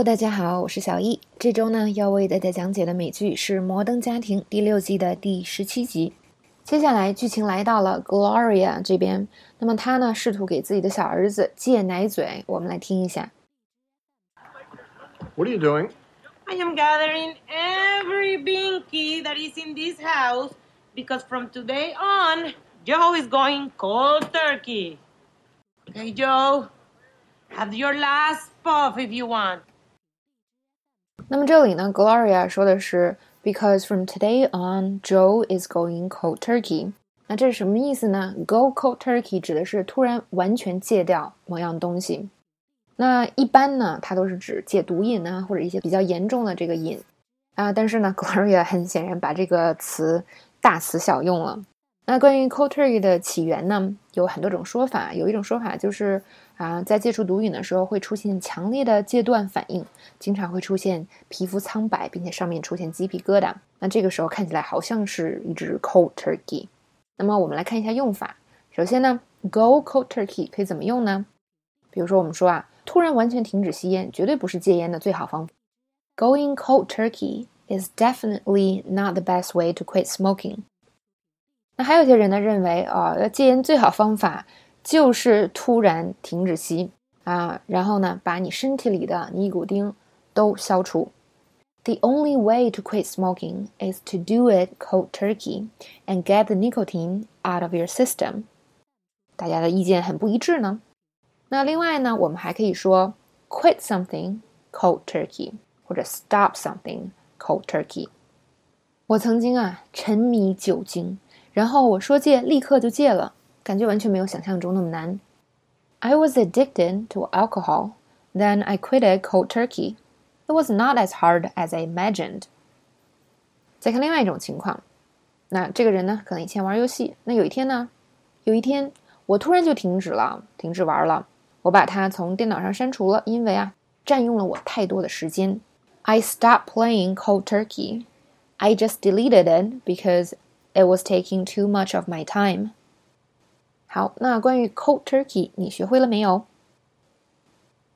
Hello，大家好，我是小易。这周呢，要为大家讲解的美剧是《摩登家庭》第六季的第十七集。接下来，剧情来到了 Gloria 这边，那么她呢，试图给自己的小儿子戒奶嘴。我们来听一下。What are you doing? I am gathering every binky that is in this house because from today on, Joe is going cold turkey. Okay, Joe, have your last puff if you want. 那么这里呢，Gloria 说的是 because from today on, Joe is going cold turkey。那这是什么意思呢？Go cold turkey 指的是突然完全戒掉某样东西。那一般呢，它都是指戒毒瘾啊，或者一些比较严重的这个瘾啊。但是呢，Gloria 很显然把这个词大词小用了。那关于 cold turkey 的起源呢，有很多种说法。有一种说法就是啊，在戒除毒瘾的时候会出现强烈的戒断反应，经常会出现皮肤苍白，并且上面出现鸡皮疙瘩。那这个时候看起来好像是一只 cold turkey。那么我们来看一下用法。首先呢，go cold turkey 可以怎么用呢？比如说我们说啊。突然完全停止吸烟，绝对不是戒烟的最好方法。Going cold turkey is definitely not the best way to quit smoking。那还有些人呢认为啊，要戒烟最好方法就是突然停止吸啊，然后呢把你身体里的尼古丁都消除。The only way to quit smoking is to do it cold turkey and get the nicotine out of your system。大家的意见很不一致呢。那另外呢，我们还可以说 quit something cold turkey，或者 stop something cold turkey。我曾经啊沉迷酒精， 然后我说戒立刻就戒了，感觉完全没有想象中那么难。I was addicted to alcohol, then I quit it cold turkey. It was not as hard as I imagined. 再看另外一种情况，那这个人呢，可能以前玩游戏，那有一天呢，有一天我突然就停止了，停止玩了。我把它从电脑上删除了，因为啊，占用了我太多的时间。I stopped playing cold turkey. I just deleted it because it was taking too much of my time. 好，那关于 cold turkey，你学会了没有？